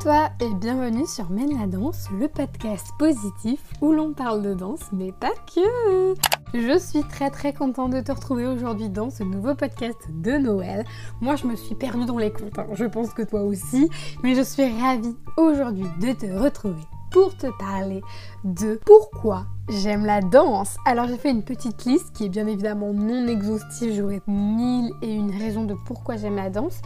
Toi et bienvenue sur Mène la danse, le podcast positif où l'on parle de danse mais pas que. Je suis très très contente de te retrouver aujourd'hui dans ce nouveau podcast de Noël. Moi je me suis perdue dans les comptes, hein. je pense que toi aussi, mais je suis ravie aujourd'hui de te retrouver pour te parler de pourquoi j'aime la danse. Alors j'ai fait une petite liste qui est bien évidemment non exhaustive, j'aurais mille et une raisons de pourquoi j'aime la danse.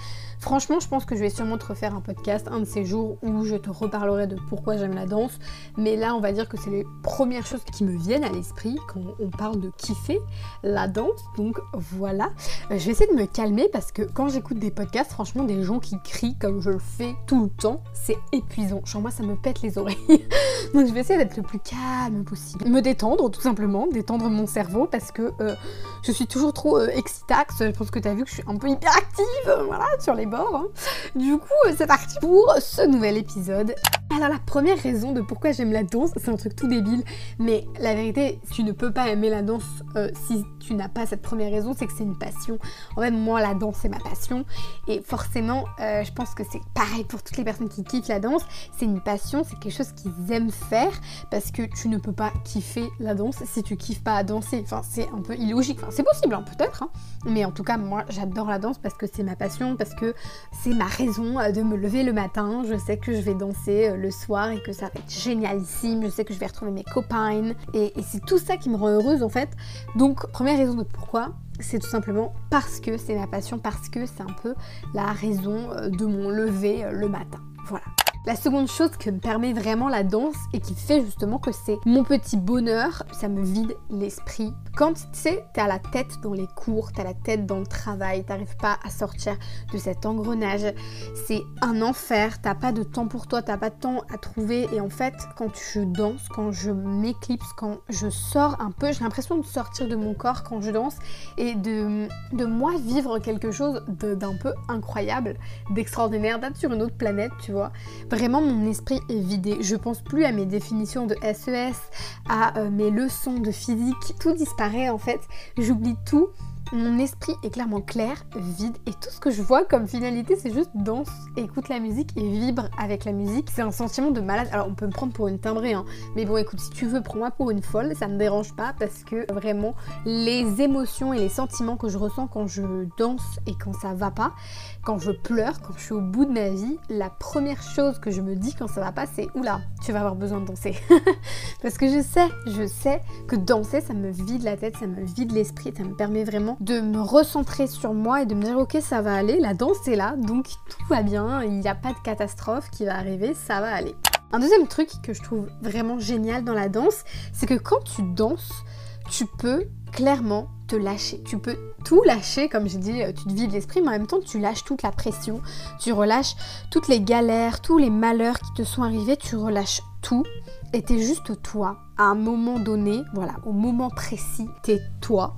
Franchement, je pense que je vais sûrement te refaire un podcast un de ces jours où je te reparlerai de pourquoi j'aime la danse. Mais là, on va dire que c'est les premières choses qui me viennent à l'esprit quand on parle de kiffer la danse. Donc voilà. Euh, je vais essayer de me calmer parce que quand j'écoute des podcasts, franchement, des gens qui crient comme je le fais tout le temps, c'est épuisant. Genre moi, ça me pète les oreilles. Donc je vais essayer d'être le plus calme possible. Me détendre, tout simplement, détendre mon cerveau parce que euh, je suis toujours trop euh, excitax. Je pense que tu as vu que je suis un peu hyperactive, voilà, sur les Hein. Du coup, euh, c'est parti pour ce nouvel épisode. Alors la première raison de pourquoi j'aime la danse, c'est un truc tout débile, mais la vérité, tu ne peux pas aimer la danse euh, si tu n'as pas cette première raison, c'est que c'est une passion. En fait, moi, la danse, c'est ma passion, et forcément, euh, je pense que c'est pareil pour toutes les personnes qui kiffent la danse, c'est une passion, c'est quelque chose qu'ils aiment faire, parce que tu ne peux pas kiffer la danse si tu kiffes pas à danser. Enfin, c'est un peu illogique, enfin, c'est possible, hein, peut-être, hein. mais en tout cas, moi, j'adore la danse parce que c'est ma passion, parce que c'est ma raison euh, de me lever le matin, je sais que je vais danser soir et que ça va être génialissime. Je sais que je vais retrouver mes copains et, c'est tout ça qui me rend heureuse en fait. Donc première raison de pourquoi, c'est tout simplement parce que c'est ma passion, parce que c'est un peu la raison euh, de mon lever euh, le matin. Voilà. La seconde chose que me permet vraiment la danse et qui fait justement que c'est mon petit bonheur, ça me vide l'esprit. Quand tu sais, t'es à la tête dans les cours, t'as la tête dans le travail, t'arrives pas à sortir de cet engrenage, c'est un enfer, t'as pas de temps pour toi, t'as pas de temps à trouver et en fait quand je danse, quand je m'éclipse, quand je sors un peu, j'ai l'impression de sortir de mon corps quand je danse et de, de moi vivre quelque chose d'un peu incroyable, d'extraordinaire, d'être sur une autre planète, tu vois. Vraiment, mon esprit est vidé. Je pense plus à mes définitions de SES, e à euh, mes leçons de physique. Tout disparaît en fait. J'oublie tout mon esprit est clairement clair, vide, et tout ce que je vois comme finalité, c'est juste danse, écoute la musique et vibre avec la musique. C'est un sentiment de malade. Alors, on peut me prendre pour une timbrée, hein. mais bon, écoute, si tu veux, prends-moi pour une folle, ça me dérange pas parce que vraiment, les émotions et les sentiments que je ressens quand je danse et quand ça va pas, quand je pleure, quand je suis au bout de ma vie, la première chose que je me dis quand ça va pas, c'est oula, tu vas avoir besoin de danser. parce que je sais, je sais que danser, ça me vide la tête, ça me vide l'esprit, ça me permet vraiment de me recentrer sur moi et de me dire ok ça va aller, la danse est là, donc tout va bien, il n'y a pas de catastrophe qui va arriver, ça va aller. Un deuxième truc que je trouve vraiment génial dans la danse, c'est que quand tu danses, tu peux clairement te lâcher. Tu peux tout lâcher, comme j'ai dit, tu te vides l'esprit, mais en même temps tu lâches toute la pression, tu relâches toutes les galères, tous les malheurs qui te sont arrivés, tu relâches tout et t'es juste toi. À un moment donné, voilà, au moment précis, t'es toi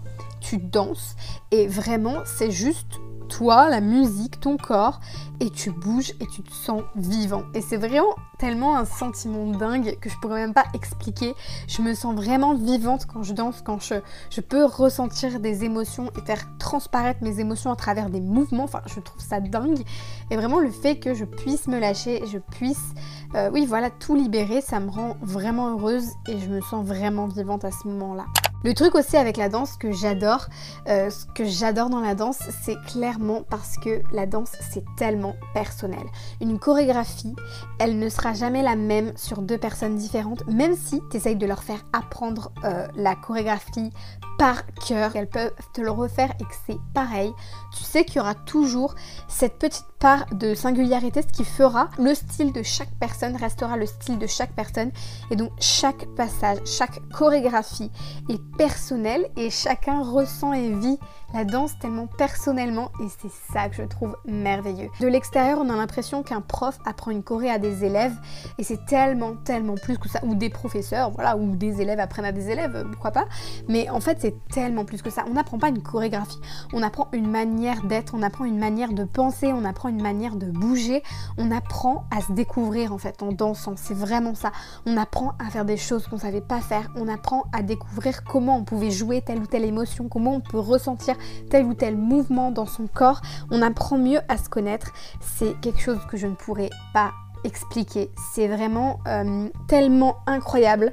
tu danses et vraiment c'est juste toi, la musique, ton corps, et tu bouges et tu te sens vivant. Et c'est vraiment tellement un sentiment dingue que je pourrais même pas expliquer. Je me sens vraiment vivante quand je danse, quand je, peux ressentir des émotions et faire transparaître mes émotions à travers des mouvements. Enfin, je trouve ça dingue. Et vraiment le fait que je puisse me lâcher, je puisse, euh, oui, voilà, tout libérer, ça me rend vraiment heureuse et je me sens vraiment vivante à ce moment-là. Le truc aussi avec la danse que j'adore, euh, ce que j'adore dans la danse, c'est clairement parce que la danse c'est tellement personnel. Une chorégraphie, elle ne sera jamais la même sur deux personnes différentes, même si tu essayes de leur faire apprendre euh, la chorégraphie par cœur, elles peuvent te le refaire et que c'est pareil. Tu sais qu'il y aura toujours cette petite part de singularité, ce qui fera le style de chaque personne restera le style de chaque personne. Et donc chaque passage, chaque chorégraphie est personnelle et chacun ressent et vit la danse tellement personnellement et c'est ça que je trouve merveilleux. De l'extérieur, on a l'impression qu'un prof apprend une choré à des élèves et c'est tellement, tellement plus que ça. Ou des professeurs, voilà, ou des élèves apprennent à des élèves, pourquoi pas. Mais en fait, c'est tellement plus que ça. On n'apprend pas une chorégraphie, on apprend une manière d'être, on apprend une manière de penser, on apprend une manière de bouger, on apprend à se découvrir en fait en dansant. C'est vraiment ça. On apprend à faire des choses qu'on savait pas faire, on apprend à découvrir comment on pouvait jouer telle ou telle émotion, comment on peut ressentir tel ou tel mouvement dans son corps, on apprend mieux à se connaître. C'est quelque chose que je ne pourrais pas expliquer. C'est vraiment euh, tellement incroyable.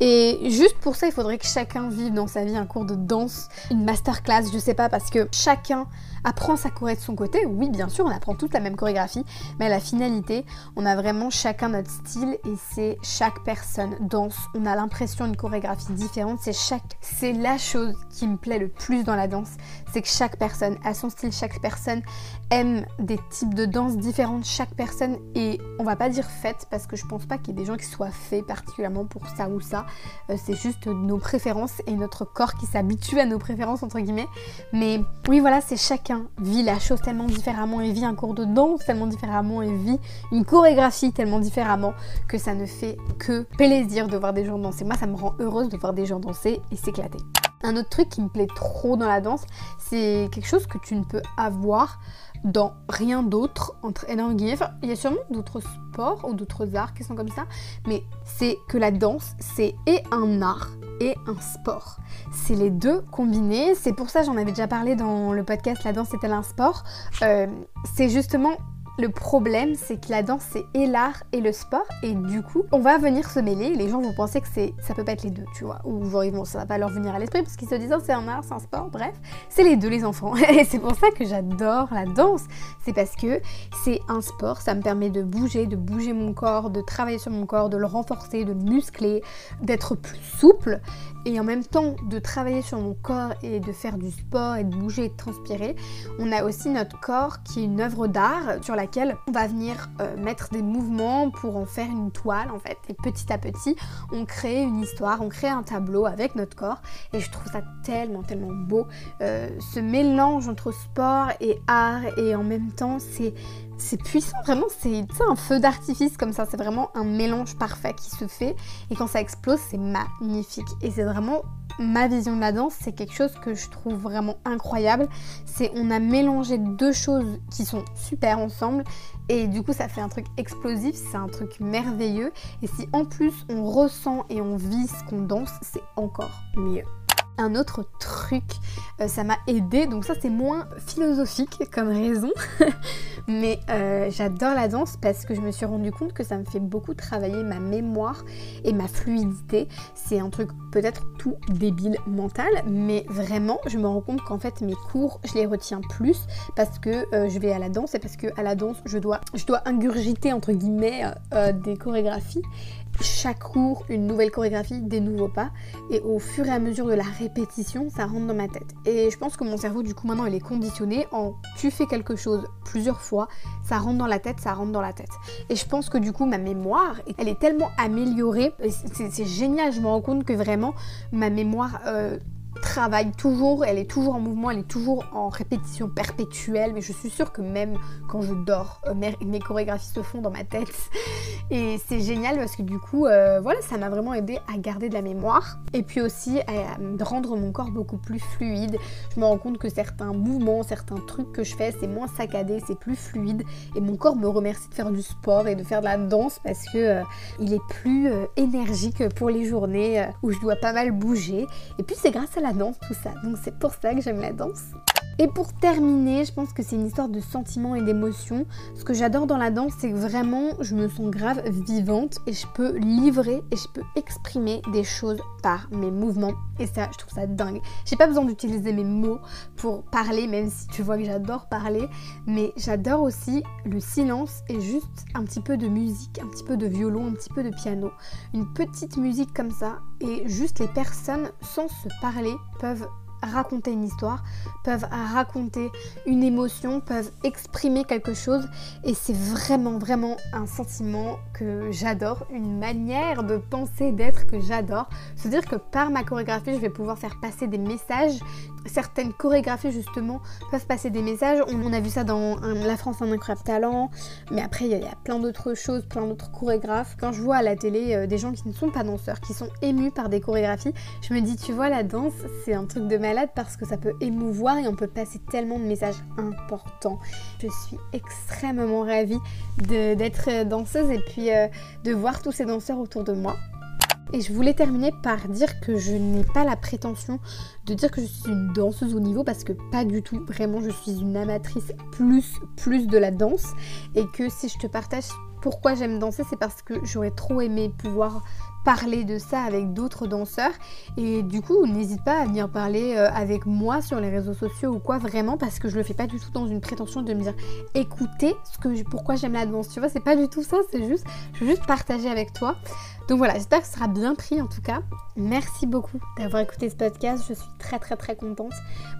Et juste pour ça, il faudrait que chacun vive dans sa vie un cours de danse, une masterclass, je sais pas, parce que chacun apprend sa choré de son côté. Oui, bien sûr, on apprend toute la même chorégraphie, mais à la finalité, on a vraiment chacun notre style et c'est chaque personne danse. On a l'impression d'une chorégraphie différente. C'est chaque, c'est la chose qui me plaît le plus dans la danse, c'est que chaque personne a son style, chaque personne aime des types de danse différentes. Chaque personne et on va pas dire faite parce que je pense pas qu'il y ait des gens qui soient faits particulièrement pour ça ou ça. Euh, c'est juste nos préférences et notre corps qui s'habitue à nos préférences entre guillemets. Mais oui, voilà, c'est chacun vit la chose tellement différemment et vit un cours de danse tellement différemment et vit une chorégraphie tellement différemment que ça ne fait que plaisir de voir des gens danser. Moi, ça me rend heureuse de voir des gens danser et s'éclater. Un autre truc qui me plaît trop dans la danse, c'est quelque chose que tu ne peux avoir dans rien d'autre, entre énormes guillemets. il y a sûrement d'autres sports ou d'autres arts qui sont comme ça, mais c'est que la danse, c'est et un art et un sport. C'est les deux combinés. C'est pour ça, j'en avais déjà parlé dans le podcast La danse est-elle un sport? Euh, C'est justement le problème, c'est que la danse, c'est et l'art et le sport, et du coup, on va venir se mêler. Les gens vont penser que ça peut pas être les deux, tu vois, ou genre, ils ça va pas leur venir à l'esprit parce qu'ils se disent oh, c'est un art, c'est un sport. Bref, c'est les deux, les enfants. Et c'est pour ça que j'adore la danse. C'est parce que c'est un sport, ça me permet de bouger, de bouger mon corps, de travailler sur mon corps, de le renforcer, de le muscler, d'être plus souple, et en même temps de travailler sur mon corps et de faire du sport et de bouger et de transpirer. On a aussi notre corps qui est une œuvre d'art sur la on va venir euh, mettre des mouvements pour en faire une toile en fait. Et petit à petit, on crée une histoire, on crée un tableau avec notre corps. Et je trouve ça tellement, tellement beau. Euh, ce mélange entre sport et art et en même temps, c'est c'est puissant, vraiment, c'est un feu d'artifice comme ça, c'est vraiment un mélange parfait qui se fait et quand ça explose, c'est magnifique. Et c'est vraiment ma vision de la danse, c'est quelque chose que je trouve vraiment incroyable. C'est on a mélangé deux choses qui sont super ensemble. Et du coup ça fait un truc explosif, c'est un truc merveilleux. Et si en plus on ressent et on vit ce qu'on danse, c'est encore mieux. Un autre truc, euh, ça m'a aidé, donc ça c'est moins philosophique comme raison, mais euh, j'adore la danse parce que je me suis rendu compte que ça me fait beaucoup travailler ma mémoire et ma fluidité. C'est un truc peut-être tout débile mental, mais vraiment je me rends compte qu'en fait mes cours je les retiens plus parce que euh, je vais à la danse et parce que à la danse je dois, je dois ingurgiter entre guillemets des chorégraphies chaque cours une nouvelle chorégraphie, des nouveaux pas. Et au fur et à mesure de la répétition, ça rentre dans ma tête. Et je pense que mon cerveau, du coup, maintenant, il est conditionné en tu fais quelque chose plusieurs fois, ça rentre dans la tête, ça rentre dans la tête. Et je pense que du coup, ma mémoire, elle est tellement améliorée. C'est génial, je me rends compte que vraiment, ma mémoire... Euh, travaille toujours, elle est toujours en mouvement, elle est toujours en répétition perpétuelle, mais je suis sûre que même quand je dors, euh, mes, chorégraphies se font dans ma tête. Et c'est génial parce que du coup, euh, voilà, ça m'a vraiment aidé à garder de la mémoire et puis aussi à rendre mon corps beaucoup plus fluide. Je me rends compte que certains mouvements, certains trucs que je fais, c'est moins saccadé, c'est plus fluide et mon corps me remercie de faire du sport et de faire de la danse parce que euh, il est plus énergique pour les journées où je dois pas mal bouger. Et puis c'est grâce à la danse, tout ça. Donc c'est pour ça que j'aime la danse. Et pour terminer, je pense que c'est une histoire de sentiments et d'émotions. Ce que j'adore dans la danse, c'est que vraiment, je me sens grave vivante et je peux livrer et je peux exprimer des choses par mes mouvements. Et ça, je trouve ça dingue. J'ai pas besoin d'utiliser mes mots pour parler, même si tu vois que j'adore parler. Mais j'adore aussi le silence et juste un petit peu de musique, un petit peu de violon, un petit peu de piano. Une petite musique comme ça. Et juste les personnes, sans se parler, peuvent raconter une histoire, peuvent raconter une émotion, peuvent exprimer quelque chose et c'est vraiment vraiment un sentiment que j'adore, une manière de penser, d'être que j'adore. Se dire que par ma chorégraphie, je vais pouvoir faire passer des messages. Certaines chorégraphies justement peuvent passer des messages. On, a vu ça dans La France un incroyable talent, mais après il y, a plein d'autres choses, plein d'autres chorégraphes. Quand je vois à la télé euh, des gens qui ne sont pas danseurs, qui sont émus par des chorégraphies, je me dis tu vois la danse c'est un truc de parce que ça peut émouvoir et on peut passer tellement de messages importants. Je suis extrêmement ravie d'être danseuse et puis euh, de voir tous ces danseurs autour de moi. Et je voulais terminer par dire que je n'ai pas la prétention de dire que je suis une danseuse au niveau parce que pas du tout. Vraiment, je suis une amatrice plus, plus de la danse. Et que si je te partage pourquoi j'aime danser, c'est parce que j'aurais trop aimé pouvoir parler de ça avec d'autres danseurs. Et du coup, n'hésite pas à venir parler euh, avec moi sur les réseaux sociaux ou quoi, vraiment, parce que je le fais pas du tout dans une prétention de me dire écoutez ce que pourquoi j'aime la danse. Tu vois, c'est pas du tout ça, c'est juste, je veux juste partager avec toi. Donc voilà, j'espère que ce sera bien pris en tout cas. Merci beaucoup d'avoir écouté ce podcast. Je suis très très très contente.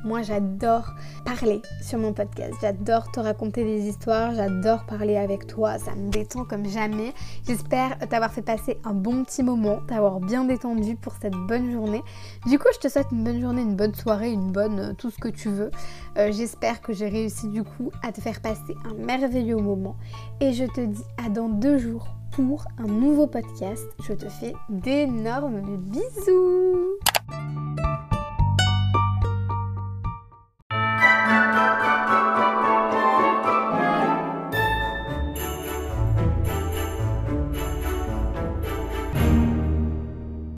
Moi j'adore parler sur mon podcast. J'adore te raconter des histoires. J'adore parler avec toi. Ça me détend comme jamais. J'espère t'avoir fait passer un bon petit moment, t'avoir bien détendu pour cette bonne journée. Du coup, je te souhaite une bonne journée, une bonne soirée, une bonne euh, tout ce que tu veux. Euh, j'espère que j'ai réussi du coup à te faire passer un merveilleux moment. Et je te dis à dans deux jours pour un nouveau podcast. Je te fais d'énormes bisous